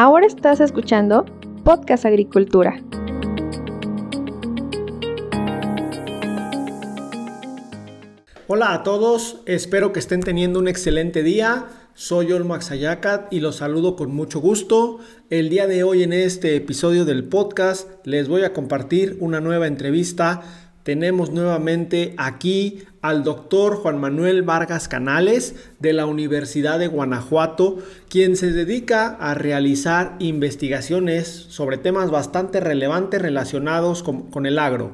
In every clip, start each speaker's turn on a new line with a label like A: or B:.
A: Ahora estás escuchando Podcast Agricultura.
B: Hola a todos, espero que estén teniendo un excelente día. Soy Olmax Ayacat y los saludo con mucho gusto. El día de hoy en este episodio del podcast les voy a compartir una nueva entrevista tenemos nuevamente aquí al doctor Juan Manuel Vargas Canales de la Universidad de Guanajuato, quien se dedica a realizar investigaciones sobre temas bastante relevantes relacionados con, el agro.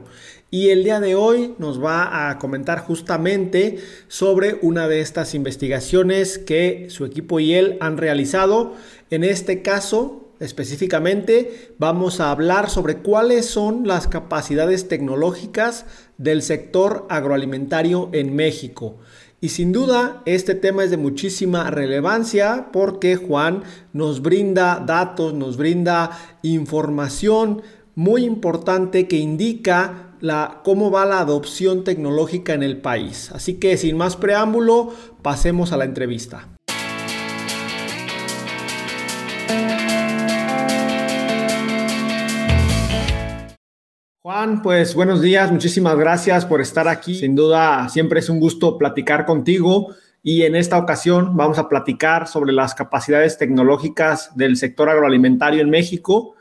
B: Y el día de hoy nos va a comentar justamente sobre una de estas investigaciones que su equipo y él han realizado. En este caso, Específicamente vamos a hablar sobre cuáles son las capacidades tecnológicas del sector agroalimentario en México. Y sin duda este tema es de muchísima relevancia porque Juan nos brinda datos, nos brinda información muy importante que indica la, cómo va la adopción tecnológica en el país. Así que sin más preámbulo, pasemos a la entrevista. Juan, pues buenos días, muchísimas gracias por estar aquí. Sin duda, siempre es un gusto platicar contigo y en esta ocasión vamos a platicar sobre las capacidades tecnológicas del sector agroalimentario en México.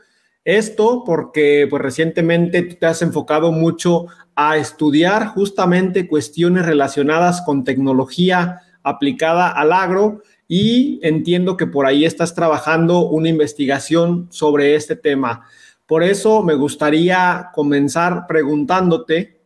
B: Esto porque pues, recientemente tú te has enfocado mucho a estudiar justamente cuestiones relacionadas con tecnología aplicada al agro y entiendo que por ahí estás trabajando una investigación sobre este tema. Por eso me gustaría comenzar preguntándote,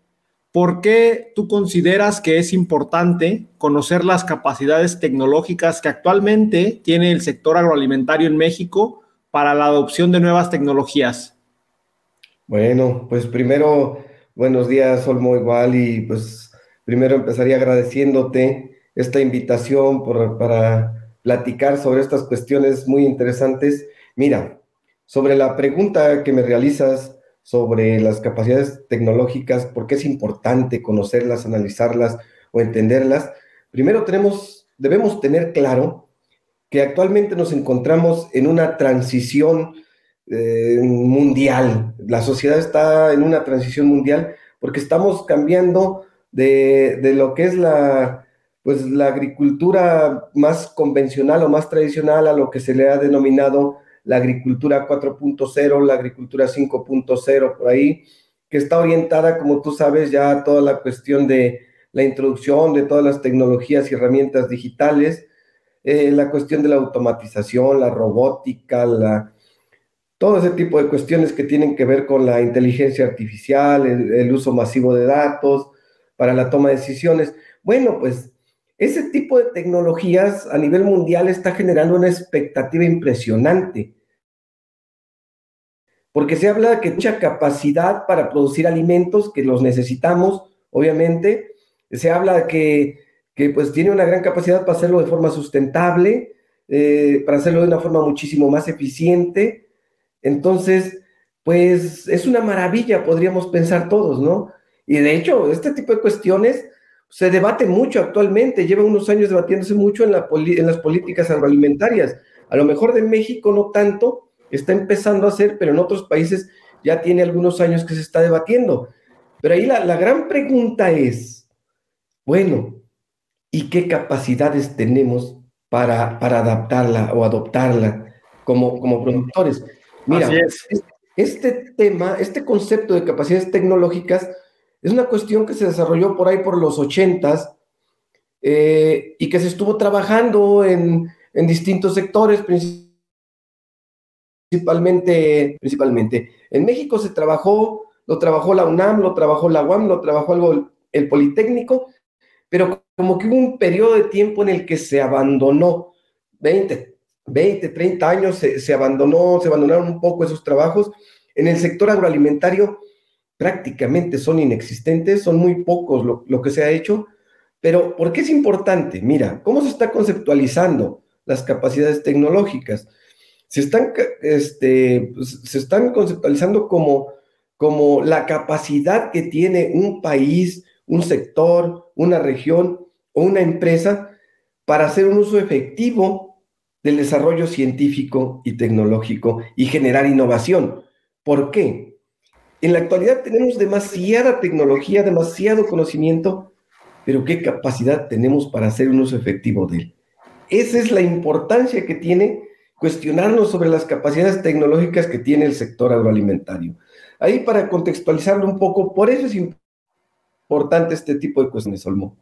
B: ¿por qué tú consideras que es importante conocer las capacidades tecnológicas que actualmente tiene el sector agroalimentario en México para la adopción de nuevas tecnologías?
C: Bueno, pues primero, buenos días, Olmo, igual, y pues primero empezaría agradeciéndote esta invitación para platicar sobre estas cuestiones muy interesantes. Mira, sobre la pregunta que me realizas sobre las capacidades tecnológicas, por qué es importante conocerlas, analizarlas o entenderlas, primero tenemos, debemos tener claro que actualmente nos encontramos en una transición eh, mundial. La sociedad está en una transición mundial porque estamos cambiando de, de lo que es la, pues, la agricultura más convencional o más tradicional a lo que se le ha denominado la agricultura 4.0, la agricultura 5.0, por ahí, que está orientada, como tú sabes, ya a toda la cuestión de la introducción de todas las tecnologías y herramientas digitales, eh, la cuestión de la automatización, la robótica, la, todo ese tipo de cuestiones que tienen que ver con la inteligencia artificial, el uso masivo de datos para la toma de decisiones. Bueno, pues ese tipo de tecnologías a nivel mundial está generando una expectativa impresionante porque se habla de que mucha capacidad para producir alimentos, que los necesitamos, obviamente, se habla que, que pues tiene una gran capacidad para hacerlo de forma sustentable, eh, para hacerlo de una forma muchísimo más eficiente. Entonces, pues es una maravilla, podríamos pensar todos, ¿no? Y de hecho, este tipo de cuestiones se debate mucho actualmente, lleva unos años debatiéndose mucho en, la en las políticas agroalimentarias. A lo mejor de México no tanto, está empezando a hacer, pero en otros países ya tiene algunos años que se está debatiendo. Pero ahí la, gran pregunta es, bueno, ¿y qué capacidades tenemos para, para adaptarla o adoptarla como, como productores? Mira, este tema, este concepto de capacidades tecnológicas es una cuestión que se desarrolló por ahí por los ochentas eh, y que se estuvo trabajando en, en distintos sectores, principalmente principalmente, principalmente. En México se trabajó, lo trabajó la UNAM, lo trabajó la UAM, lo trabajó algo el Politécnico, pero como que hubo un periodo de tiempo en el que se abandonó, 20, 20, 30 años se, abandonó, se abandonaron un poco esos trabajos. En el sector agroalimentario prácticamente son inexistentes, son muy pocos lo, lo que se ha hecho, pero ¿por qué es importante? Mira, ¿cómo se está conceptualizando las capacidades tecnológicas? Se están, este, pues, se están conceptualizando como, como la capacidad que tiene un país, un sector, una región o una empresa para hacer un uso efectivo del desarrollo científico y tecnológico y generar innovación. ¿Por qué? En la actualidad tenemos demasiada tecnología, demasiado conocimiento, pero ¿qué capacidad tenemos para hacer un uso efectivo de él? Esa es la importancia que tiene cuestionarnos sobre las capacidades tecnológicas que tiene el sector agroalimentario. Ahí para contextualizarlo un poco, por eso es importante este tipo de cuestiones, Olmo.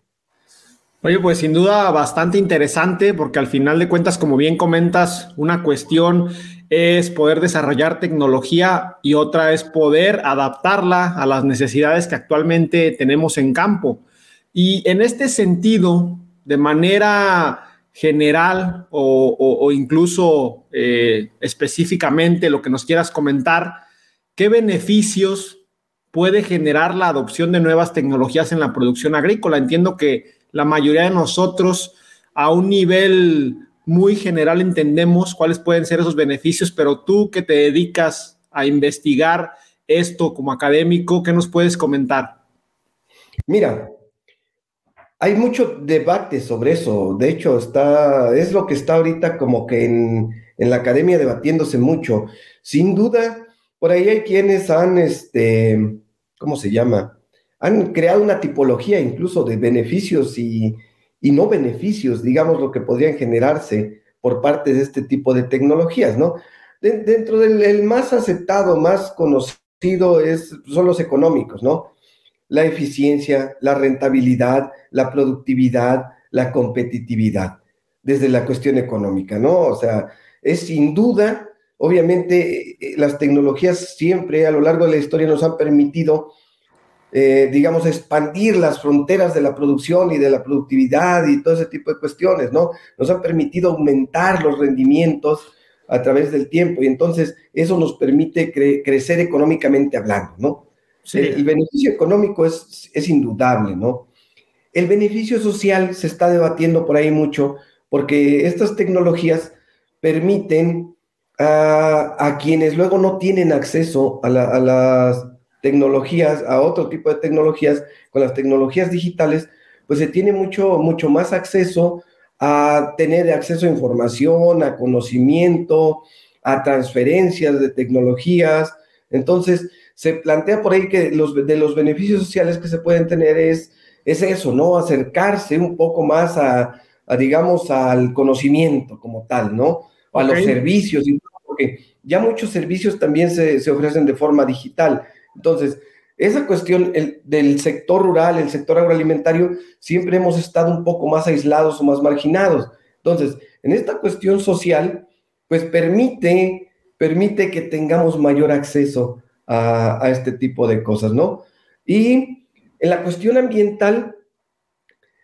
B: Oye, pues sin duda bastante interesante porque al final de cuentas, como bien comentas, una cuestión es poder desarrollar tecnología y otra es poder adaptarla a las necesidades que actualmente tenemos en campo. Y en este sentido, de manera general o, incluso eh, específicamente lo que nos quieras comentar, ¿qué beneficios puede generar la adopción de nuevas tecnologías en la producción agrícola? Entiendo que la mayoría de nosotros a un nivel muy general entendemos cuáles pueden ser esos beneficios, pero tú que te dedicas a investigar esto como académico, ¿qué nos puedes comentar?
C: Mira, hay mucho debate sobre eso. De hecho, está, es lo que está ahorita como que en, la academia debatiéndose mucho. Sin duda, por ahí hay quienes han, este, ¿cómo se llama? Han creado una tipología incluso de beneficios y, no beneficios, digamos, lo que podrían generarse por parte de este tipo de tecnologías, ¿no? dentro del más aceptado, más conocido es, son los económicos, ¿no? La eficiencia, la rentabilidad, la productividad, la competitividad, desde la cuestión económica, ¿no? O sea, es sin duda, obviamente, eh, las tecnologías siempre a lo largo de la historia nos han permitido, eh, digamos, expandir las fronteras de la producción y de la productividad y todo ese tipo de cuestiones, ¿no? Nos han permitido aumentar los rendimientos a través del tiempo y entonces eso nos permite crecer económicamente hablando, ¿no? El, beneficio económico es, es indudable, ¿no? El beneficio social se está debatiendo por ahí mucho porque estas tecnologías permiten a, quienes luego no tienen acceso a, las tecnologías, a otro tipo de tecnologías, con las tecnologías digitales, pues se tiene mucho, mucho más acceso a tener acceso a información, a conocimiento, a transferencias de tecnologías. Entonces, se plantea por ahí que los, de los beneficios sociales que se pueden tener es, es eso, ¿no? Acercarse un poco más a, digamos, al conocimiento como tal, ¿no? A los servicios, porque ya muchos servicios también se, se, ofrecen de forma digital. Entonces, esa cuestión el, del sector rural, el sector agroalimentario, siempre hemos estado un poco más aislados o más marginados. Entonces, en esta cuestión social, pues permite, permite que tengamos mayor acceso a, este tipo de cosas, ¿no? Y en la cuestión ambiental,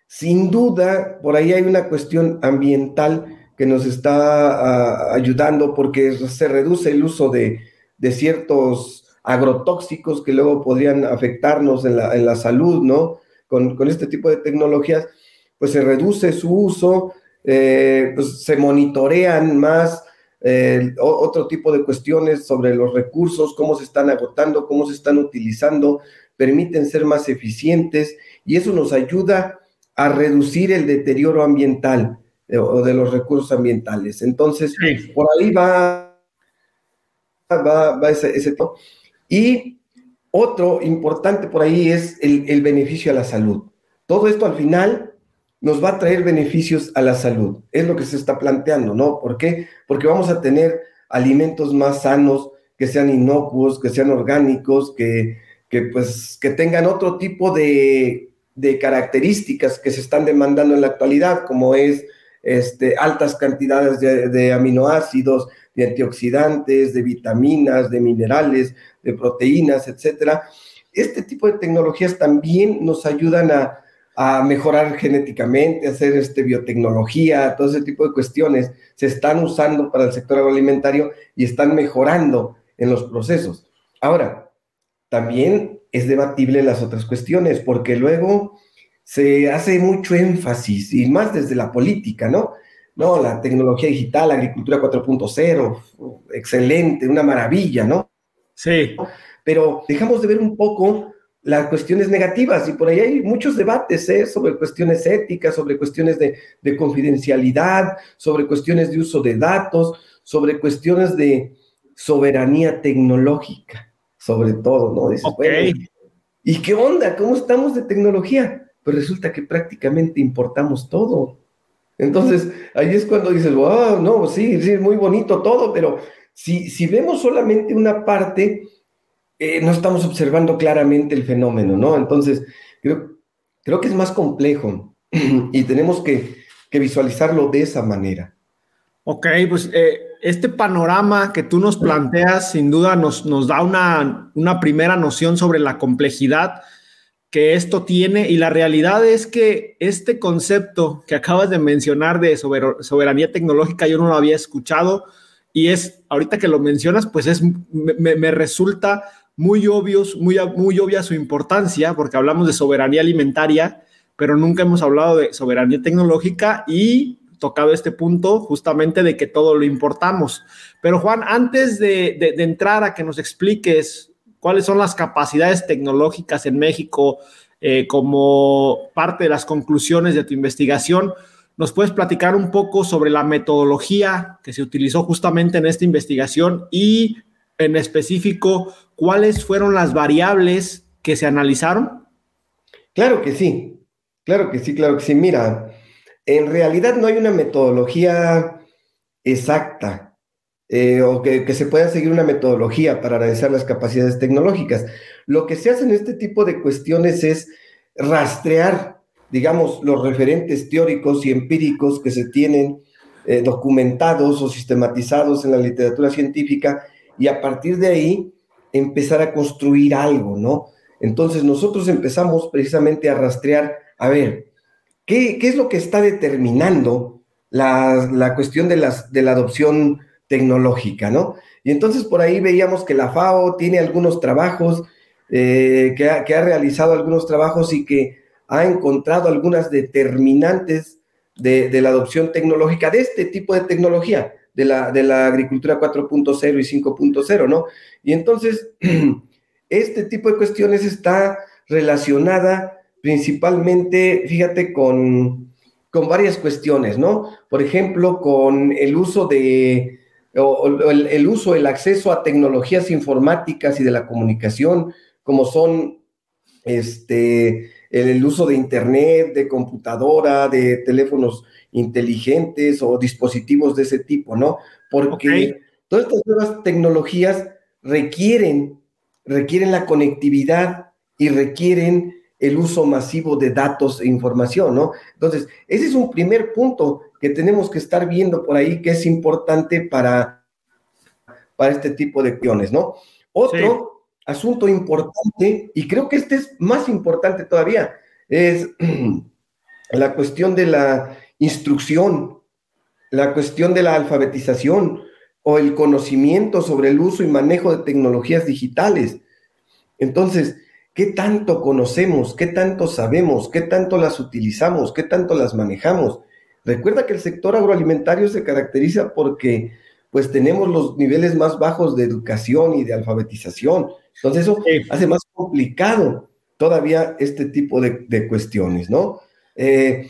C: sin duda, por ahí hay una cuestión ambiental que nos está ayudando porque se reduce el uso de, ciertos agrotóxicos que luego podrían afectarnos en la, salud, ¿no? Con, este tipo de tecnologías, pues se reduce su uso, eh, pues se monitorean más otro tipo de cuestiones sobre los recursos, cómo se están agotando, cómo se están utilizando, permiten ser más eficientes y eso nos ayuda a reducir el deterioro ambiental eh, o de los recursos ambientales. Entonces, por ahí va, va, ese, ese Y otro importante por ahí es el, el beneficio a la salud. Todo esto al final nos va a traer beneficios a la salud. Es lo que se está planteando, ¿no? ¿Por qué? Porque vamos a tener alimentos más sanos, que sean inocuos, que sean orgánicos, que, pues, que tengan otro tipo de, características que se están demandando en la actualidad, como es este, altas cantidades de, de aminoácidos, de antioxidantes, de vitaminas, de minerales, de proteínas, etcétera. Este tipo de tecnologías también nos ayudan a, a mejorar genéticamente, hacer este, biotecnología, todo ese tipo de cuestiones se están usando para el sector agroalimentario y están mejorando en los procesos. Ahora, también es debatible las otras cuestiones, porque luego se hace mucho énfasis, y más desde la política, ¿no? No, la tecnología digital, la agricultura 4.0, excelente, una maravilla, ¿no?
B: Sí.
C: Pero dejamos de ver un poco las cuestiones negativas y por ahí hay muchos debates ¿eh? sobre cuestiones éticas, sobre cuestiones de, confidencialidad, sobre cuestiones de uso de datos, sobre cuestiones de soberanía tecnológica, sobre todo, ¿no? ¿y qué onda? ¿Cómo estamos de tecnología? Pues resulta que prácticamente importamos todo. Entonces, ahí es cuando dices, wow, no, sí, sí, muy bonito todo, pero si, si vemos solamente una parte, eh, no estamos observando claramente el fenómeno, ¿no? Entonces, creo, creo que es más complejo y tenemos que, visualizarlo de esa manera.
B: Ok, pues eh, este panorama que tú nos planteas sin duda nos, nos da una, una, primera noción sobre la complejidad que esto tiene y la realidad es que este concepto que acabas de mencionar de soberanía tecnológica yo no lo había escuchado y es, ahorita que lo mencionas, pues es, me, me resulta muy obvios, muy, muy obvia su importancia, porque hablamos de soberanía alimentaria, pero nunca hemos hablado de soberanía tecnológica y tocado este punto justamente de que todo lo importamos. Pero Juan, antes de, entrar a que nos expliques cuáles son las capacidades tecnológicas en México eh, como parte de las conclusiones de tu investigación, ¿nos puedes platicar un poco sobre la metodología que se utilizó justamente en esta investigación y en específico cuáles fueron las variables que se analizaron?
C: Claro que sí, claro que sí, claro que sí. Mira, en realidad no hay una metodología exacta eh, o que, se pueda seguir una metodología para analizar las capacidades tecnológicas. Lo que se hace en este tipo de cuestiones es rastrear, digamos, los referentes teóricos y empíricos que se tienen eh, documentados o sistematizados en la literatura científica y a partir de ahí empezar a construir algo, ¿no? Entonces nosotros empezamos precisamente a rastrear, a ver, ¿qué, es lo que está determinando la, cuestión de, las, de la adopción tecnológica, ¿no? Y entonces por ahí veíamos que la FAO tiene algunos trabajos, eh, que, ha, realizado algunos trabajos y que ha encontrado algunas determinantes de, de la adopción tecnológica de este tipo de tecnología de la, de la agricultura 4.0 y 5.0, ¿no? Y entonces, este tipo de cuestiones está relacionada principalmente, fíjate, con, con varias cuestiones, ¿no? Por ejemplo, con el uso de, el, uso, el acceso a tecnologías informáticas y de la comunicación, como son este, el uso de Internet, de computadora, de teléfonos inteligentes o dispositivos de ese tipo, ¿no? Porque todas estas nuevas tecnologías requieren, requieren la conectividad y requieren el uso masivo de datos e información, ¿no? Entonces, ese es un primer punto que tenemos que estar viendo por ahí que es importante para, para este tipo de cuestiones, ¿no? Otro asunto importante, y creo que este es más importante todavía, es la cuestión de la instrucción, la cuestión de la alfabetización o el conocimiento sobre el uso y manejo de tecnologías digitales. Entonces, ¿qué tanto conocemos? ¿Qué tanto sabemos? ¿Qué tanto las utilizamos? ¿Qué tanto las manejamos? Recuerda que el sector agroalimentario se caracteriza porque pues tenemos los niveles más bajos de educación y de alfabetización. Entonces eso hace más complicado todavía este tipo de, cuestiones, ¿no? Eh,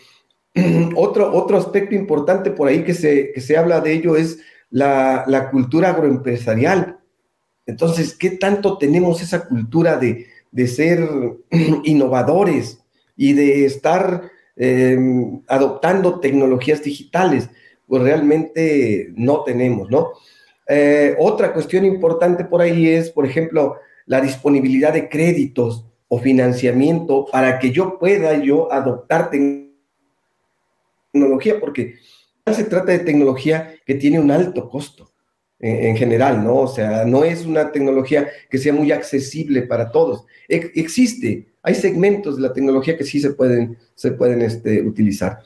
C: otro, otro aspecto importante por ahí que se, que se habla de ello es la, la, cultura agroempresarial. Entonces, ¿qué tanto tenemos esa cultura de, de ser innovadores y de estar em, adoptando tecnologías digitales? Pues realmente no tenemos, ¿no? Eh, otra cuestión importante por ahí es, por ejemplo, la disponibilidad de créditos o financiamiento para que yo pueda yo adoptar tecnología, porque se trata de tecnología que tiene un alto costo en, general, ¿no? O sea, no es una tecnología que sea muy accesible para todos. existe, hay segmentos de la tecnología que sí se pueden, se pueden este, utilizar.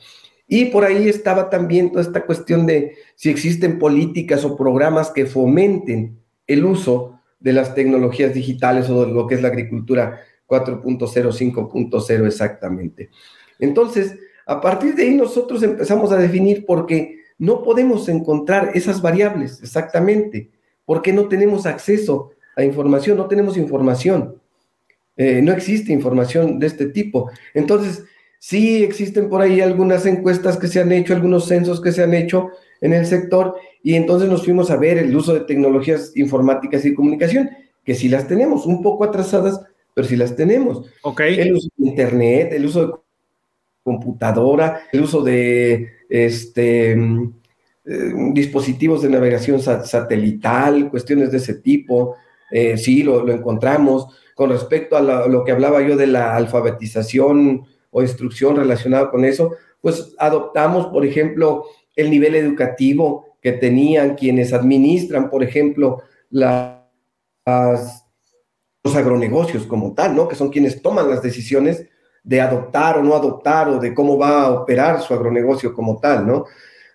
C: Y por ahí estaba también toda esta cuestión de si existen políticas o programas que fomenten el uso de las tecnologías digitales o de lo que es la agricultura 4.0, 5.0 exactamente. Entonces, a partir de ahí nosotros empezamos a definir porque no podemos encontrar esas variables exactamente, porque no tenemos acceso a información, no tenemos información. Eh, no existe información de este tipo. Entonces, sí existen por ahí algunas encuestas que se han hecho, algunos censos que se han hecho en el sector, y entonces nos fuimos a ver el uso de tecnologías informáticas y comunicación, que sí las tenemos, un poco atrasadas, pero sí las tenemos.
B: Okay.
C: El uso de Internet, el uso de computadora, el uso de este, eh, dispositivos de navegación satelital, cuestiones de ese tipo, eh, sí, lo, encontramos. Con respecto a lo que hablaba yo de la alfabetización o instrucción relacionada con eso, pues adoptamos, por ejemplo, el nivel educativo que tenían quienes administran, por ejemplo, las, los agronegocios como tal, ¿no? Que son quienes toman las decisiones de adoptar o no adoptar o de cómo va a operar su agronegocio como tal, ¿no?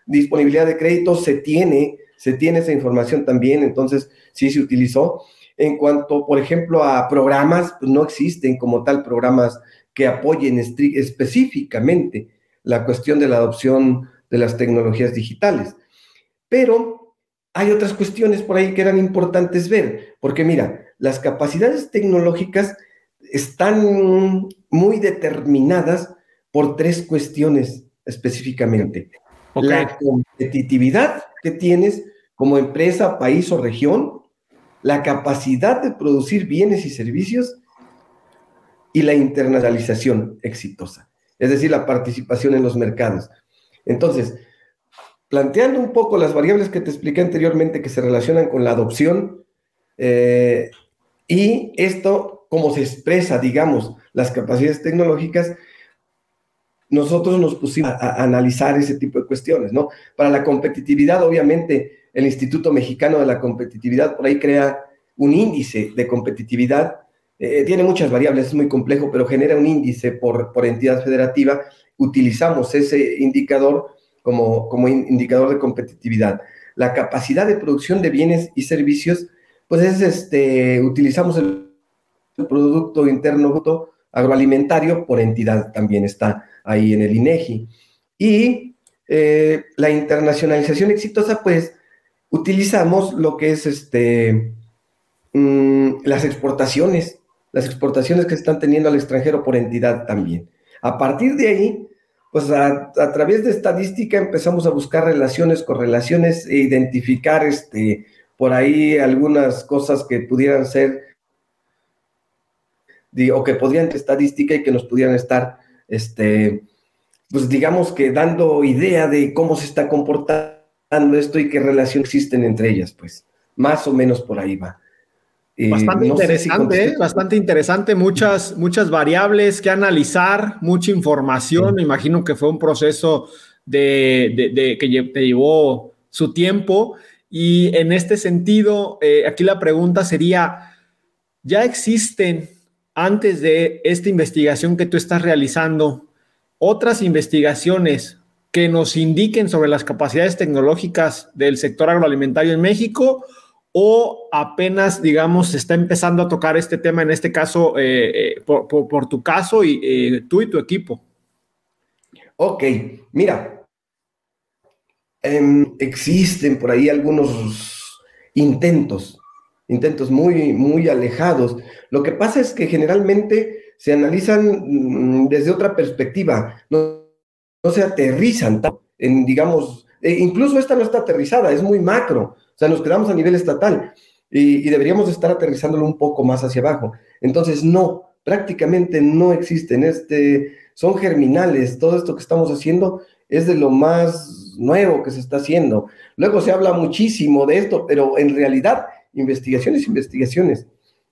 C: Disponibilidad de créditos se tiene, se tiene esa información también, entonces sí se utilizó. En cuanto, por ejemplo, a programas, pues no existen como tal programas que apoyen específicamente la cuestión de la adopción de las tecnologías digitales. Pero hay otras cuestiones por ahí que eran importantes ver, porque mira, las capacidades tecnológicas están muy determinadas por tres cuestiones específicamente. La competitividad que tienes como empresa, país o región, la capacidad de producir bienes y servicios y la internacionalización exitosa, es decir, la participación en los mercados. Entonces, planteando un poco las variables que te expliqué anteriormente que se relacionan con la adopción eh, y esto cómo se expresa, digamos, las capacidades tecnológicas, nosotros nos pusimos a, analizar ese tipo de cuestiones, ¿no? Para la competitividad, obviamente, el Instituto Mexicano de la Competitividad por ahí crea un índice de competitividad, eh, tiene muchas variables, es muy complejo, pero genera un índice por, por entidad federativa. Utilizamos ese indicador como, como indicador de competitividad. La capacidad de producción de bienes y servicios, pues es este, utilizamos el el Producto Interno Agroalimentario por entidad también está ahí en el INEGI. Y eh, la internacionalización exitosa, pues utilizamos lo que es este, mm, las exportaciones, las exportaciones que están teniendo al extranjero por entidad también. A partir de ahí, pues a, a, través de estadística empezamos a buscar relaciones, correlaciones e identificar este, por ahí algunas cosas que pudieran ser o que podrían estadística y que nos pudieran estar, este, pues digamos que dando idea de cómo se está comportando esto y qué relación existen entre ellas, pues más o menos por ahí va.
B: Eh, bastante interesante, bastante interesante, muchas, muchas variables que analizar, mucha información, me imagino que fue un proceso de, que te llevó su tiempo. Y en este sentido, eh, aquí la pregunta sería, ¿ya existen antes de esta investigación que tú estás realizando, otras investigaciones que nos indiquen sobre las capacidades tecnológicas del sector agroalimentario en México o apenas, digamos, se está empezando a tocar este tema, en este caso, eh, eh, por, tu caso y eh, tú y tu equipo?
C: Ok, mira, em, existen por ahí algunos intentos intentos muy, muy alejados. Lo que pasa es que generalmente se analizan mm, desde otra perspectiva, no, no se aterrizan en, digamos, e incluso esta no está aterrizada, es muy macro, o sea, nos quedamos a nivel estatal y, deberíamos estar aterrizándolo un poco más hacia abajo. Entonces, no, prácticamente no existen, este, son germinales, todo esto que estamos haciendo es de lo más nuevo que se está haciendo. Luego se habla muchísimo de esto, pero en realidad investigaciones, investigaciones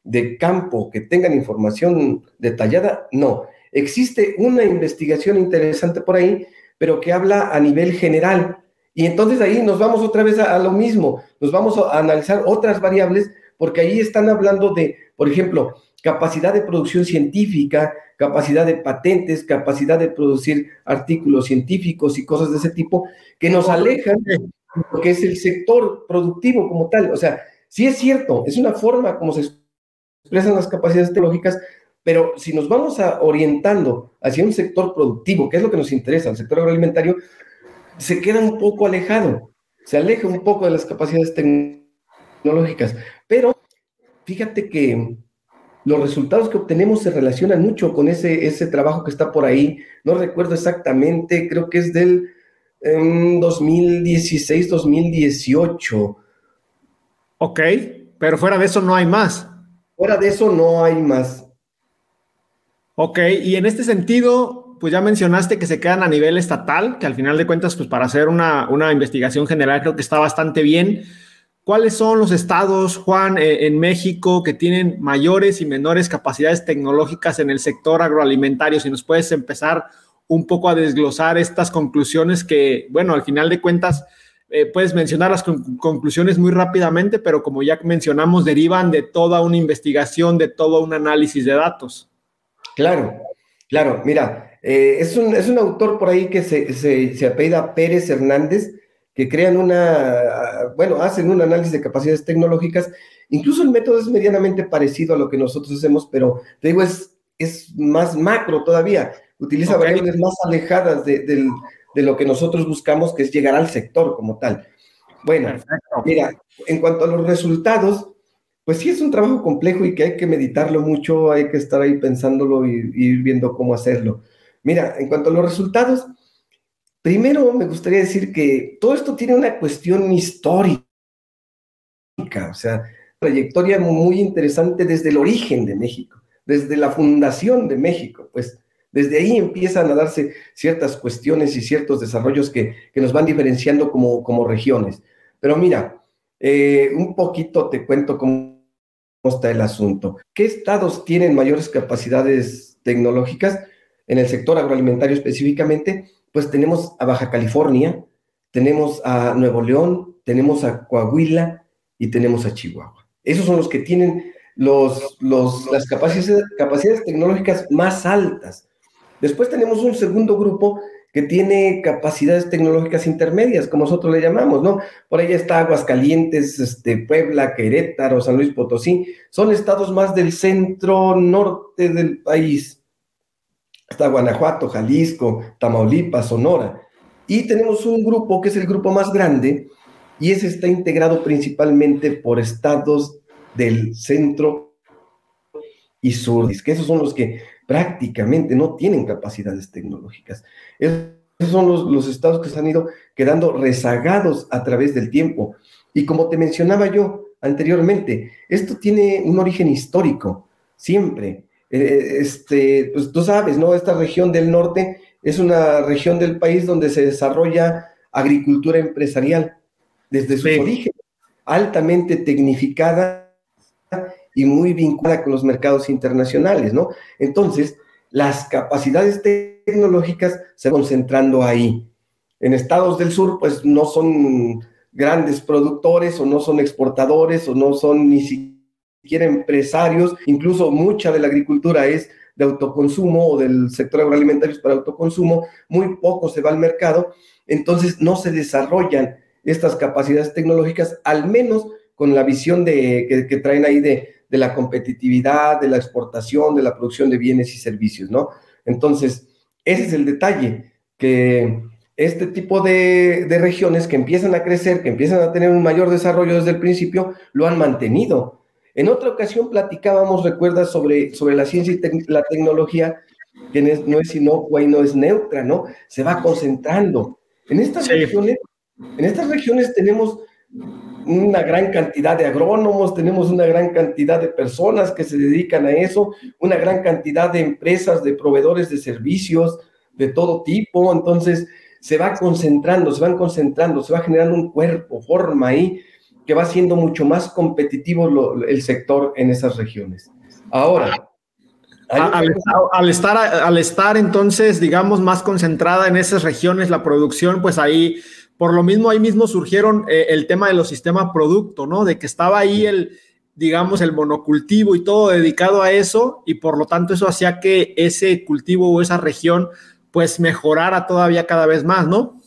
C: de campo que tengan información detallada, no. Existe una investigación interesante por ahí, pero que habla a nivel general. Y entonces ahí nos vamos otra vez a, lo mismo, nos vamos a analizar otras variables, porque ahí están hablando de, por ejemplo, capacidad de producción científica, capacidad de patentes, capacidad de producir artículos científicos y cosas de ese tipo, que nos alejan de lo que es el sector productivo como tal. O sea, Sí es cierto, es una forma como se expresan las capacidades tecnológicas, pero si nos vamos a orientando hacia un sector productivo, que es lo que nos interesa, el sector agroalimentario, se queda un poco alejado, se aleja un poco de las capacidades tecnológicas. Pero fíjate que los resultados que obtenemos se relacionan mucho con ese, ese trabajo que está por ahí. No recuerdo exactamente, creo que es del 2016, 2018.
B: Ok, pero fuera de eso no hay más.
C: Fuera de eso no hay más.
B: Ok, y en este sentido, pues ya mencionaste que se quedan a nivel estatal, que al final de cuentas, pues para hacer una, una investigación general creo que está bastante bien. ¿Cuáles son los estados, Juan, eh, en México que tienen mayores y menores capacidades tecnológicas en el sector agroalimentario? Si nos puedes empezar un poco a desglosar estas conclusiones que, bueno, al final de cuentas, eh, puedes mencionar las conclusiones muy rápidamente, pero como ya mencionamos, derivan de toda una investigación, de todo un análisis de datos.
C: Claro, claro, mira, eh, es, un, es, un, autor por ahí que se, se, se apellida Pérez Hernández, que crean una, bueno, hacen un análisis de capacidades tecnológicas. Incluso el método es medianamente parecido a lo que nosotros hacemos, pero te digo, es, es más macro todavía utiliza variables más alejadas de, lo que nosotros buscamos, que es llegar al sector como tal. Bueno, mira, en cuanto a los resultados, pues sí es un trabajo complejo y que hay que meditarlo mucho, hay que estar ahí pensándolo y, ir viendo cómo hacerlo. Mira, en cuanto a los resultados, primero me gustaría decir que todo esto tiene una cuestión histórica, o sea, trayectoria muy interesante desde el origen de México, desde la fundación de México, pues desde ahí empiezan a darse ciertas cuestiones y ciertos desarrollos que, nos van diferenciando como, como regiones. Pero mira, eh, un poquito te cuento cómo está el asunto. ¿Qué estados tienen mayores capacidades tecnológicas en el sector agroalimentario específicamente? Pues tenemos a Baja California, tenemos a Nuevo León, tenemos a Coahuila y tenemos a Chihuahua. Esos son los que tienen los, los, las capacidades, capacidades tecnológicas más altas. Después tenemos un segundo grupo que tiene capacidades tecnológicas intermedias, como nosotros le llamamos, ¿no? Por ahí está Aguascalientes, este, Puebla, Querétaro, San Luis Potosí, son estados más del centro norte del país. Está Guanajuato, Jalisco, Tamaulipas, Sonora. Y tenemos un grupo que es el grupo más grande, y ese está integrado principalmente por estados del centro y sur, que esos son los que prácticamente no tienen capacidades tecnológicas. Esos son los, estados que se han ido quedando rezagados a través del tiempo. Y como te mencionaba yo anteriormente, esto tiene un origen histórico, siempre. Eh, este, pues tú sabes, ¿no? Esta región del norte es una región del país donde se desarrolla agricultura empresarial desde su origen, altamente tecnificada y muy vinculada con los mercados internacionales, ¿no? Entonces, las capacidades tecnológicas se van concentrando ahí. En estados del sur, pues no son grandes productores o no son exportadores o no son ni siquiera empresarios, incluso mucha de la agricultura es de autoconsumo o del sector agroalimentario es para autoconsumo, muy poco se va al mercado, entonces no se desarrollan estas capacidades tecnológicas, al menos con la visión de, que traen ahí de, de la competitividad, de la exportación, de la producción de bienes y servicios, ¿no? Entonces, ese es el detalle, que este tipo de, regiones que empiezan a crecer, que empiezan a tener un mayor desarrollo desde el principio, lo han mantenido. En otra ocasión platicábamos, recuerdas, sobre, sobre la ciencia y la tecnología, que no es inocua y no es neutra, ¿no? Se va concentrando. En estas regiones, en estas regiones tenemos una gran cantidad de agrónomos, tenemos una gran cantidad de personas que se dedican a eso, una gran cantidad de empresas, de proveedores de servicios de todo tipo, entonces se va concentrando, se van concentrando, se va generando un cuerpo, forma ahí, que va siendo mucho más competitivo el sector en esas regiones. Ahora,
B: al, estar, al estar entonces, digamos, más concentrada en esas regiones, la producción, pues ahí por lo mismo, ahí mismo surgieron eh, el tema de los sistemas producto, ¿no? De que estaba ahí el, digamos, el monocultivo y todo dedicado a eso, y por lo tanto eso hacía que ese cultivo o esa región, pues mejorara todavía cada vez más, ¿no?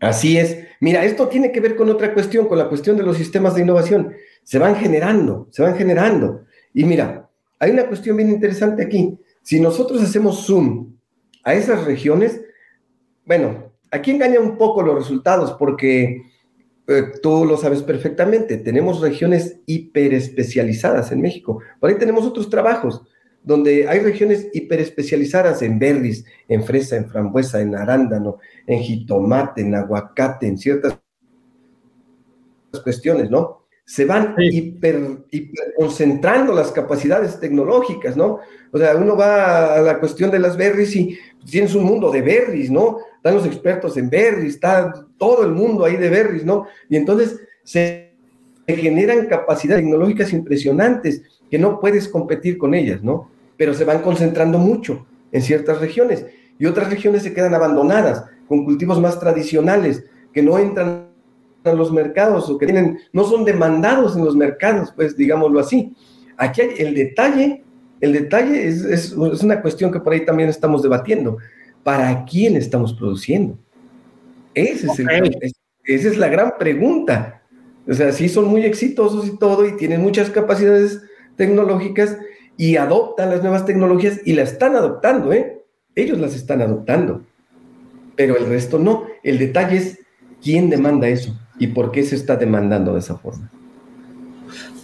C: Así es. Mira, esto tiene que ver con otra cuestión, con la cuestión de los sistemas de innovación. Se van generando, se van generando. Y mira, hay una cuestión bien interesante aquí. Si nosotros hacemos zoom a esas regiones, bueno, aquí engaña un poco los resultados porque eh, tú lo sabes perfectamente, tenemos regiones hiperespecializadas en México. Por ahí tenemos otros trabajos donde hay regiones hiperespecializadas en berries, en fresa, en frambuesa, en arándano, en jitomate, en aguacate, en ciertas cuestiones, ¿no? Se van hiper, concentrando las capacidades tecnológicas, ¿no? O sea, uno va a la cuestión de las berries y tienes un mundo de berries, ¿no? Están los expertos en berries, está todo el mundo ahí de berries, ¿no? Y entonces se generan capacidades tecnológicas impresionantes que no puedes competir con ellas, ¿no? Pero se van concentrando mucho en ciertas regiones y otras regiones se quedan abandonadas con cultivos más tradicionales que no entran a los mercados o que tienen, no son demandados en los mercados, pues digámoslo así. Aquí hay el detalle, el detalle es, es, una cuestión que por ahí también estamos debatiendo. ¿Para quién estamos produciendo? Ese es esa es la gran pregunta. O sea, sí son muy exitosos y todo y tienen muchas capacidades tecnológicas y adoptan las nuevas tecnologías y las están adoptando, ¿eh? Ellos las están adoptando, pero el resto no. El detalle es quién demanda eso y por qué se está demandando de esa forma.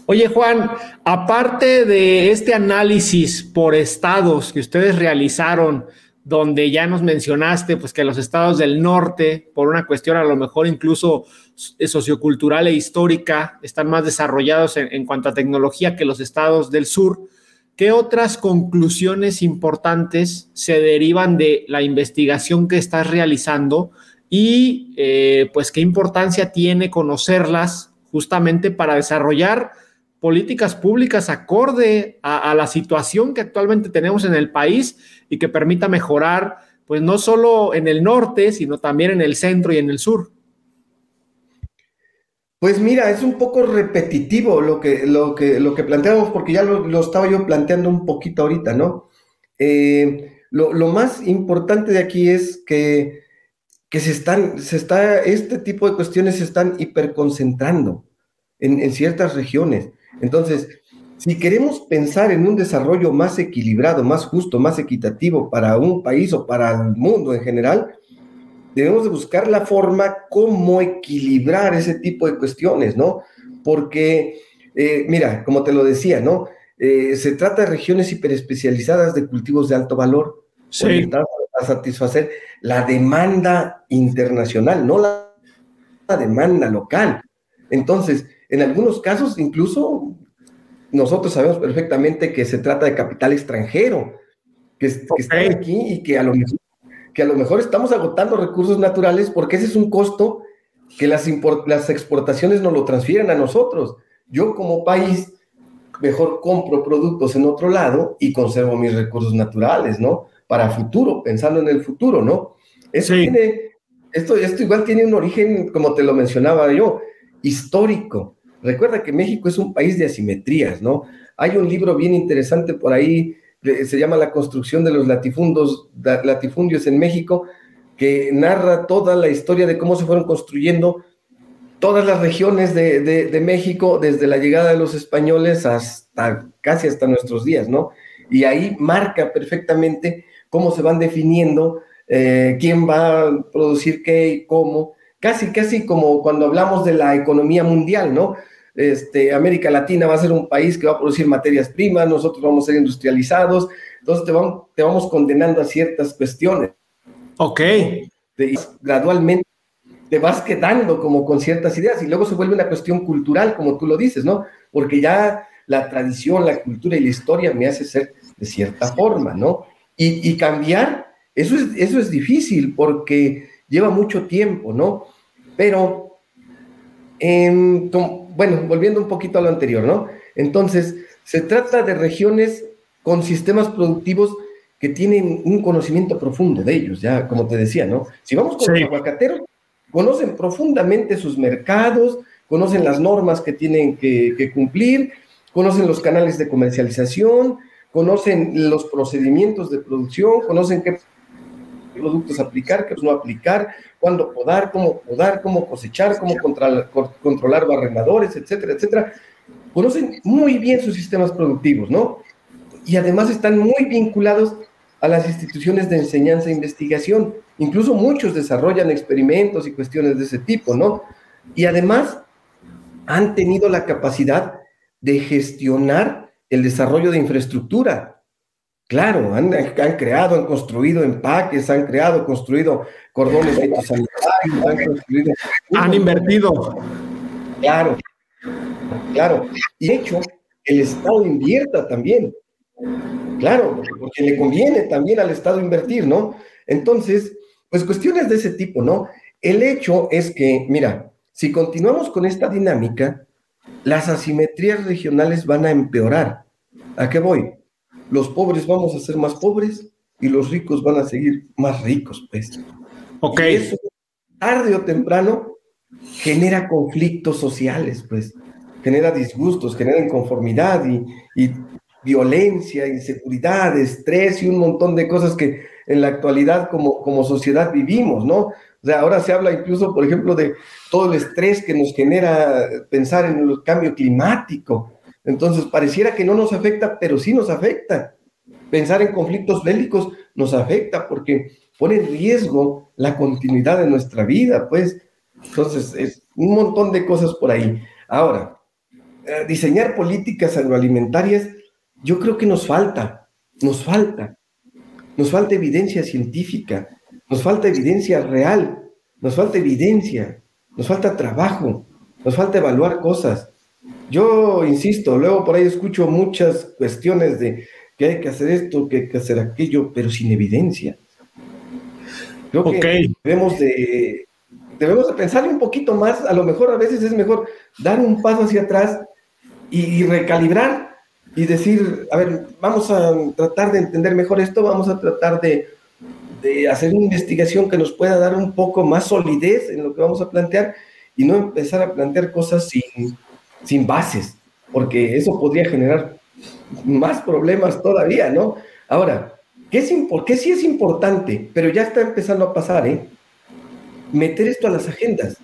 B: Oye Juan, aparte de este análisis por estados que ustedes realizaron, donde ya nos mencionaste pues que los estados del norte, por una cuestión a lo mejor incluso sociocultural e histórica, están más desarrollados en, en cuanto a tecnología que los estados del sur. ¿Qué otras conclusiones importantes se derivan de la investigación que estás realizando y eh, pues qué importancia tiene conocerlas justamente para desarrollar políticas públicas acorde a, la situación que actualmente tenemos en el país y que permita mejorar, pues no solo en el norte, sino también en el centro y en el sur.
C: Pues mira, es un poco repetitivo lo que, lo que, lo que planteamos, porque ya lo, estaba yo planteando un poquito ahorita, ¿no? Eh, lo, más importante de aquí es que, que, se están, se está, este tipo de cuestiones se están hiperconcentrando en, en ciertas regiones. Entonces, si queremos pensar en un desarrollo más equilibrado, más justo, más equitativo para un país o para el mundo en general, debemos de buscar la forma cómo equilibrar ese tipo de cuestiones, ¿no? Porque, eh, mira, como te lo decía, ¿no? Eh, se trata de regiones hiperespecializadas de cultivos de alto valor.
B: Sí.
C: A satisfacer la demanda internacional, no la, la demanda local. Entonces, en algunos casos, incluso nosotros sabemos perfectamente que se trata de capital extranjero, que, está aquí y que a, lo mejor, que a lo mejor estamos agotando recursos naturales porque ese es un costo que las, las exportaciones nos lo transfieren a nosotros. Yo como país mejor compro productos en otro lado y conservo mis recursos naturales, ¿no? Para futuro, pensando en el futuro, ¿no? Eso tiene, esto, esto igual tiene un origen, como te lo mencionaba yo, histórico. Recuerda que México es un país de asimetrías, ¿no? Hay un libro bien interesante por ahí, se llama La construcción de los latifundios en México, que narra toda la historia de cómo se fueron construyendo todas las regiones de, México desde la llegada de los españoles hasta casi hasta nuestros días, ¿no? Y ahí marca perfectamente cómo se van definiendo eh, quién va a producir qué y cómo, casi, casi como cuando hablamos de la economía mundial, ¿no? Este, América Latina va a ser un país que va a producir materias primas, nosotros vamos a ser industrializados, entonces te vamos, te vamos condenando a ciertas cuestiones.
B: Ok.
C: gradualmente te vas quedando como con ciertas ideas y luego se vuelve una cuestión cultural, como tú lo dices, ¿no? Porque ya la tradición, la cultura y la historia me hace ser de cierta forma, ¿no? Y, y cambiar, eso es, eso es difícil porque lleva mucho tiempo, ¿no? Pero, en, bueno, volviendo un poquito a lo anterior, ¿no? Entonces, se trata de regiones con sistemas productivos que tienen un conocimiento profundo de ellos, ya como te decía, ¿no? Si vamos con los aguacateros, conocen profundamente sus mercados, conocen las normas que tienen que, que cumplir, conocen los canales de comercialización, conocen los procedimientos de producción, conocen qué productos aplicar, qué no aplicar, cuándo podar, cómo podar, cómo cosechar, cómo controlar, controlar barrenadores, etcétera, etcétera. Conocen muy bien sus sistemas productivos, ¿no? Y además están muy vinculados a las instituciones de enseñanza e investigación. Incluso muchos desarrollan experimentos y cuestiones de ese tipo, ¿no? Y además han tenido la capacidad de gestionar el desarrollo de infraestructura. Claro, han, han creado, han construido empaques, han creado, construido cordones fitosanitarios, han construido...
B: Han invertido.
C: Claro, claro. Y de hecho, el Estado invierta también. Claro, porque le conviene también al Estado invertir, ¿no? Entonces, pues cuestiones de ese tipo, ¿no? El hecho es que, mira, si continuamos con esta dinámica, las asimetrías regionales van a empeorar. ¿A qué voy? Los pobres vamos a ser más pobres y los ricos van a seguir más ricos, pues.
B: Ok.
C: Y eso, tarde o temprano, genera conflictos sociales, pues. Genera disgustos, genera inconformidad y, y violencia, inseguridad, estrés y un montón de cosas que en la actualidad como, como sociedad vivimos, ¿no? O sea, ahora se habla incluso, por ejemplo, de todo el estrés que nos genera pensar en el cambio climático. Entonces, pareciera que no nos afecta, pero sí nos afecta. Pensar en conflictos bélicos nos afecta porque pone en riesgo la continuidad de nuestra vida, pues. Entonces, es un montón de cosas por ahí. Ahora, eh, diseñar políticas agroalimentarias yo creo que nos falta, nos falta, nos falta evidencia científica, nos falta evidencia real, nos falta evidencia, nos falta trabajo, nos falta evaluar cosas. Yo insisto, luego por ahí escucho muchas cuestiones de que hay que hacer esto, que hay que hacer aquello, pero sin evidencia. Creo que debemos de, debemos de pensarle un poquito más, a lo mejor a veces es mejor dar un paso hacia atrás y recalibrar y decir, a ver, vamos a tratar de entender mejor esto, vamos a tratar de, de, hacer una investigación que nos pueda dar un poco más solidez en lo que vamos a plantear y no empezar a plantear cosas sin, sin bases, porque eso podría generar más problemas todavía, ¿no? Ahora, ¿qué, es ¿qué sí es importante? Pero ya está empezando a pasar, ¿eh? Meter esto a las agendas,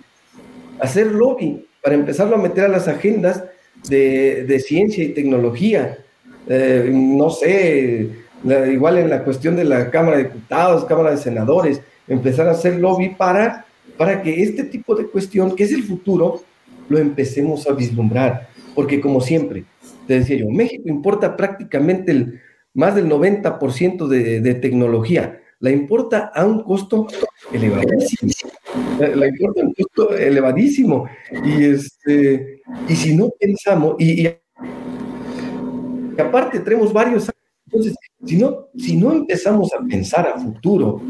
C: hacer lobby para empezarlo a meter a las agendas de, ciencia y tecnología. Eh, no sé, igual en la cuestión de la Cámara de Diputados, Cámara de Senadores, empezar a hacer lobby para, para que este tipo de cuestión, que es el futuro, lo empecemos a vislumbrar. Porque como siempre, te decía yo, México importa prácticamente el, más del 90% de, de tecnología. La importa a un costo elevadísimo. La, importa a un costo elevadísimo. Y, este, y si no pensamos, y, aparte tenemos varios entonces, si no, si no empezamos a pensar a futuro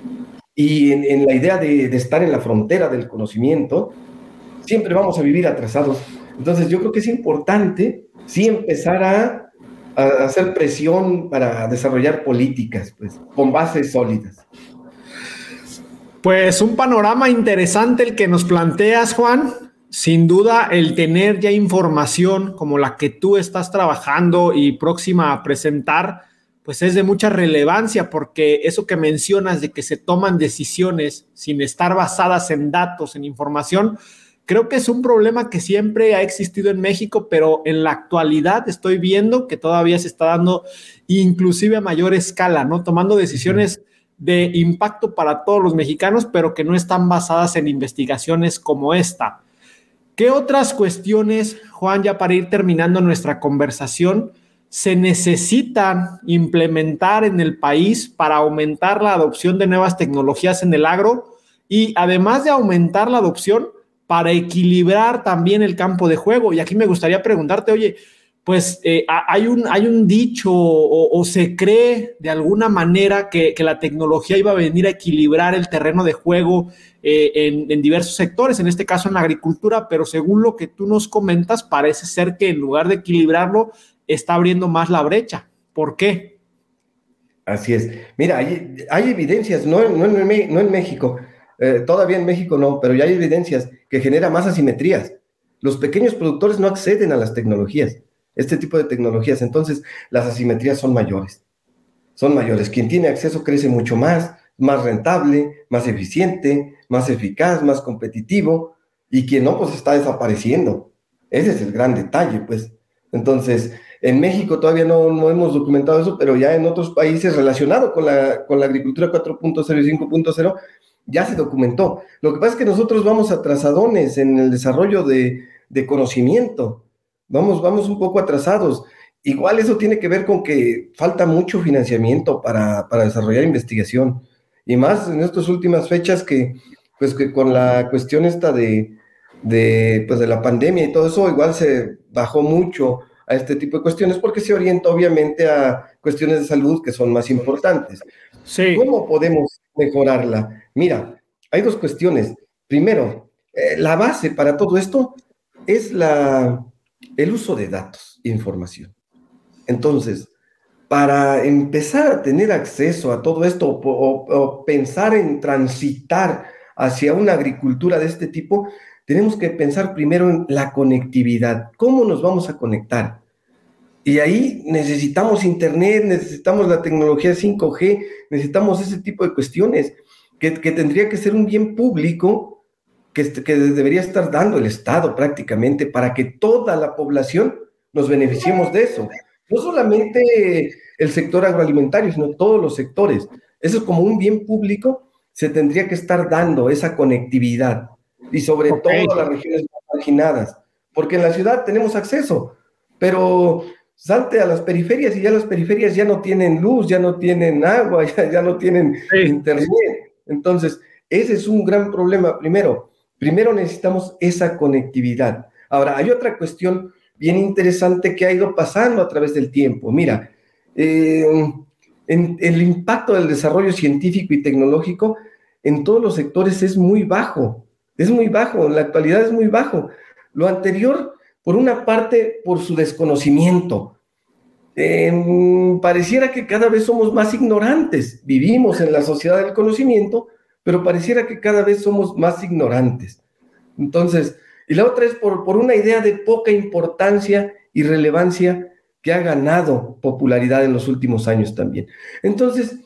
C: y en, la idea de, de, estar en la frontera del conocimiento, siempre vamos a vivir atrasados. Entonces, yo creo que es importante sí empezar a hacer presión para desarrollar políticas, pues, con bases sólidas.
B: Pues un panorama interesante el que nos planteas, Juan. Sin duda, el tener ya información como la que tú estás trabajando y próxima a presentar, pues es de mucha relevancia porque eso que mencionas de que se toman decisiones sin estar basadas en datos, en información, Creo que es un problema que siempre ha existido en México, pero en la actualidad estoy viendo que todavía se está dando inclusive a mayor escala, ¿no? Tomando decisiones de impacto para todos los mexicanos, pero que no están basadas en investigaciones como esta. ¿Qué otras cuestiones, Juan, ya para ir terminando nuestra conversación, se necesitan implementar en el país para aumentar la adopción de nuevas tecnologías en el agro? Y además de aumentar la adopción, para equilibrar también el campo de juego. Y aquí me gustaría preguntarte, oye, pues eh, hay, un, hay un dicho o, se cree de alguna manera que, la tecnología iba a venir a equilibrar el terreno de juego eh, en, en, diversos sectores, en este caso en la agricultura, pero según lo que tú nos comentas, parece ser que en lugar de equilibrarlo, está abriendo más la brecha. ¿Por qué?
C: Así es. Mira, hay, hay evidencias, no, no, no en México, eh, todavía en México no, pero ya hay evidencias que genera más asimetrías. Los pequeños productores no acceden a las tecnologías, este tipo de tecnologías, entonces las asimetrías son mayores. Son mayores. Quien tiene acceso crece mucho más, más rentable, más eficiente, más eficaz, más competitivo, y quien no, pues está desapareciendo. Ese es el gran detalle, pues. Entonces, en México todavía no, no hemos documentado eso, pero ya en otros países relacionados con la, con la agricultura 4.0 y 5.0, ya se documentó. Lo que pasa es que nosotros vamos atrasadones en el desarrollo de, conocimiento. Vamos, vamos un poco atrasados. Igual eso tiene que ver con que falta mucho financiamiento para, desarrollar investigación. Y más en estas últimas fechas que, pues que con la cuestión esta de, de, pues de la pandemia y todo eso, igual se bajó mucho a este tipo de cuestiones porque se orienta obviamente a cuestiones de salud que son más importantes. Sí. ¿Cómo podemos mejorarla? Mira, hay dos cuestiones. Primero, eh, la base para todo esto es la, el uso de datos e información. Entonces, para empezar a tener acceso a todo esto o pensar en transitar hacia una agricultura de este tipo, tenemos que pensar primero en la conectividad. ¿Cómo nos vamos a conectar? Y ahí necesitamos Internet, necesitamos la tecnología 5G, necesitamos ese tipo de cuestiones que, tendría que ser un bien público que, que debería estar dando el Estado prácticamente para que toda la población nos beneficiemos de eso. No solamente el sector agroalimentario, sino todos los sectores. Eso es como un bien público, se tendría que estar dando esa conectividad y sobre todo las regiones marginadas, porque en la ciudad tenemos acceso, pero salte a las periferias y ya las periferias ya no tienen luz, ya no tienen agua, ya, no tienen internet. Entonces, ese es un gran problema. Primero, primero necesitamos esa conectividad. Ahora, hay otra cuestión bien interesante que ha ido pasando a través del tiempo. Mira, eh, en, el impacto del desarrollo científico y tecnológico en todos los sectores es muy bajo. Es muy bajo, en la actualidad es muy bajo. Lo anterior, por una parte, por su desconocimiento. Em, pareciera que cada vez somos más ignorantes. Vivimos en la sociedad del conocimiento, pero pareciera que cada vez somos más ignorantes. Entonces, y la otra es por, por una idea de poca importancia y relevancia que ha ganado popularidad en los últimos años también. Entonces,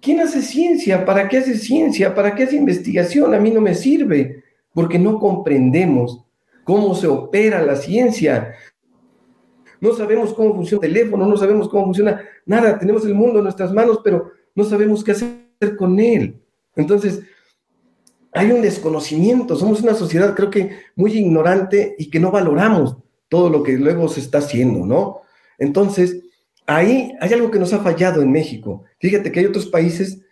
C: ¿quién hace ciencia? ¿Para qué hace ciencia? ¿Para qué hace investigación? A mí no me sirve porque no comprendemos cómo se opera la ciencia. No sabemos cómo funciona el teléfono, no sabemos cómo funciona nada. Tenemos el mundo en nuestras manos, pero no sabemos qué hacer con él. Entonces, hay un desconocimiento. Somos una sociedad, creo que, muy ignorante y que no valoramos todo lo que luego se está haciendo, ¿no? Entonces, ahí hay algo que nos ha fallado en México. Fíjate que hay otros países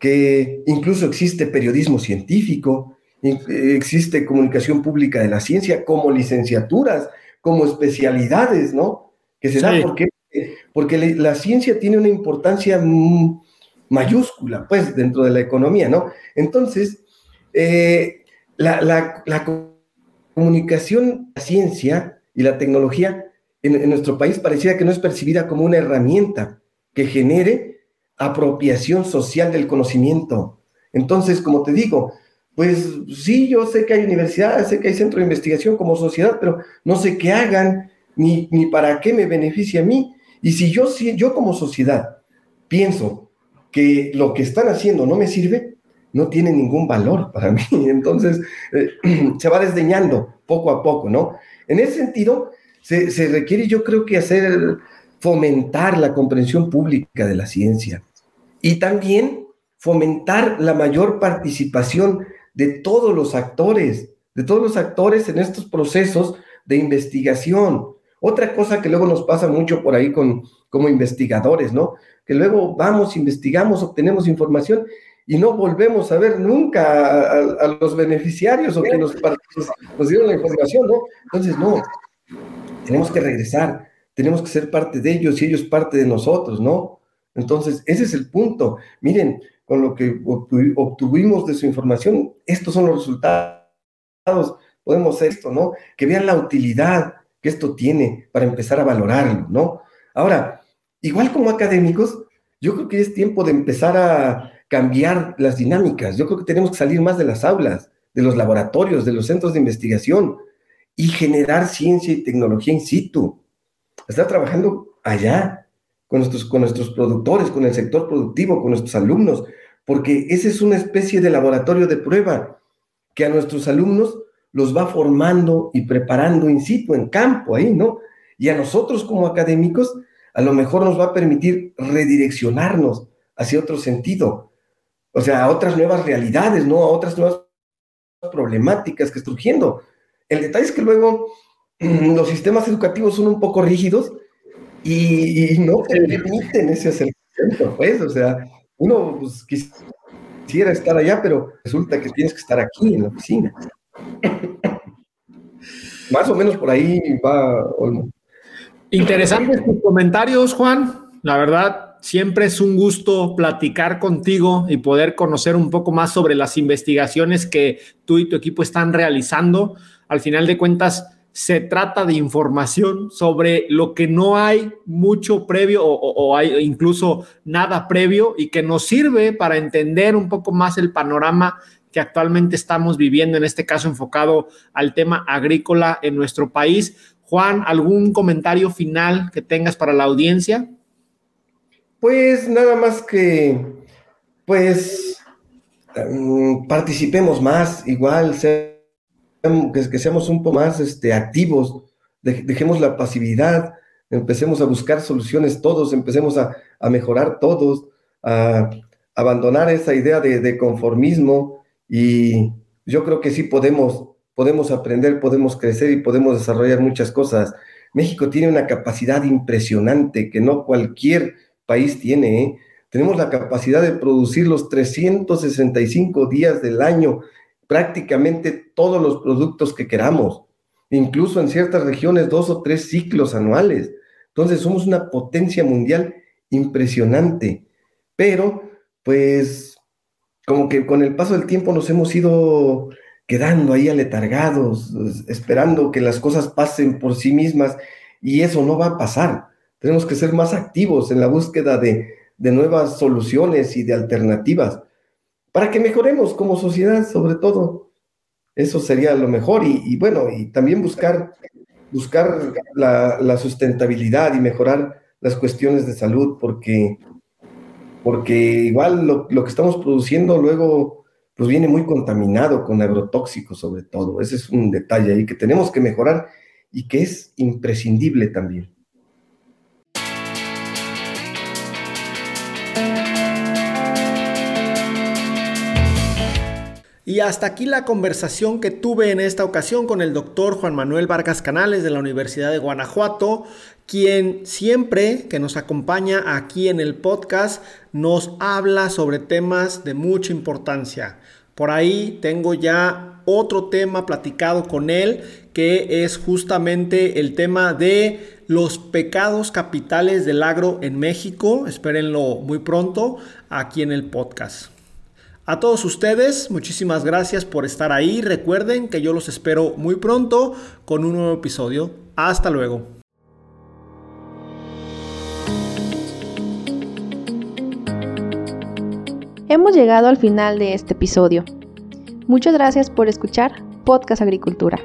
C: que incluso existe periodismo científico, existe comunicación pública de la ciencia como licenciaturas, como especialidades, ¿no? Que se da porque, porque la ciencia tiene una importancia mayúscula, pues, dentro de la economía, ¿no? Entonces, eh, la, la, comunicación, la ciencia y la tecnología en, en nuestro país parecía que no es percibida como una herramienta que genere apropiación social del conocimiento. Entonces, como te digo, pues sí, yo sé que hay universidades, sé que hay centros de investigación como sociedad, pero no sé qué hagan ni, ni para qué me beneficia a mí. Y si yo, si yo como sociedad pienso que lo que están haciendo no me sirve, no tiene ningún valor para mí. Entonces, eh, se va desdeñando poco a poco, ¿no? En ese sentido, se, se requiere, yo creo que hacer, fomentar la comprensión pública de la ciencia y también fomentar la mayor participación de todos los actores, de todos los actores en estos procesos de investigación. Otra cosa que luego nos pasa mucho por ahí con, como investigadores, ¿no? Que luego vamos, investigamos, obtenemos información y no volvemos a ver nunca a, los beneficiarios o que nos, nos, dieron la información, ¿no? Entonces, no, tenemos que regresar, tenemos que ser parte de ellos y ellos parte de nosotros, ¿no? Entonces, ese es el punto. Miren, con lo que obtuvimos de su información, estos son los resultados, podemos hacer esto, ¿no? Que vean la utilidad que esto tiene para empezar a valorarlo, ¿no? Ahora, igual como académicos, yo creo que es tiempo de empezar a cambiar las dinámicas. Yo creo que tenemos que salir más de las aulas, de los laboratorios, de los centros de investigación y generar ciencia y tecnología in situ. Estar trabajando allá, con nuestros, con nuestros productores, con el sector productivo, con nuestros alumnos, porque ese es una especie de laboratorio de prueba que a nuestros alumnos los va formando y preparando in situ, en campo, ahí, ¿no? Y a nosotros como académicos, a lo mejor nos va a permitir redireccionarnos hacia otro sentido. o sea, a otras nuevas realidades, ¿no? A otras nuevas problemáticas que están surgiendo. El detalle es que luego los sistemas educativos son un poco rígidos y, no te permiten ese acercamiento, pues, o sea, uno pues, quisiera estar allá, pero resulta que tienes que estar aquí en la oficina. Más o menos por ahí va Olmo.
B: Interesantes tus comentarios, Juan. La verdad, siempre es un gusto platicar contigo y poder conocer un poco más sobre las investigaciones que tú y tu equipo están realizando. Al final de cuentas, se trata de información sobre lo que no hay mucho previo o, hay incluso nada previo y que nos sirve para entender un poco más el panorama que actualmente estamos viviendo, en este caso enfocado al tema agrícola en nuestro país. Juan, ¿algún comentario final que tengas para la audiencia?
C: Pues nada más que, pues, um, participemos más, igual, que, que, seamos un poco más este, activos, dejemos la pasividad, empecemos a buscar soluciones todos, empecemos a, a mejorar todos, a abandonar esa idea de, de conformismo, y yo creo que sí podemos, podemos aprender, podemos crecer y podemos desarrollar muchas cosas. México tiene una capacidad impresionante que no cualquier país tiene. ¿eh? Tenemos la capacidad de producir los 365 días del año, prácticamente todos los productos que queramos, incluso en ciertas regiones dos o tres ciclos anuales. Entonces somos una potencia mundial impresionante, pero pues como que con el paso del tiempo nos hemos ido quedando ahí aletargados, esperando que las cosas pasen por sí mismas y eso no va a pasar. Tenemos que ser más activos en la búsqueda de, nuevas soluciones y de alternativas para que mejoremos como sociedad sobre todo. Eso sería lo mejor y, bueno, y también buscar, buscar la, la sustentabilidad y mejorar las cuestiones de salud porque porque igual lo, que estamos produciendo luego pues viene muy contaminado con agrotóxicos sobre todo. Ese es un detalle ahí que tenemos que mejorar y que es imprescindible también.
B: Y hasta aquí la conversación que tuve en esta ocasión con el doctor Juan Manuel Vargas Canales de la Universidad de Guanajuato, quien siempre que nos acompaña aquí en el podcast nos habla sobre temas de mucha importancia. Por ahí tengo ya otro tema platicado con él, que es justamente el tema de los pecados capitales del agro en México. Espérenlo muy pronto aquí en el podcast. A todos ustedes, muchísimas gracias por estar ahí. Recuerden que yo los espero muy pronto con un nuevo episodio. Hasta luego.
A: Hemos llegado al final de este episodio. Muchas gracias por escuchar Podcast Agricultura.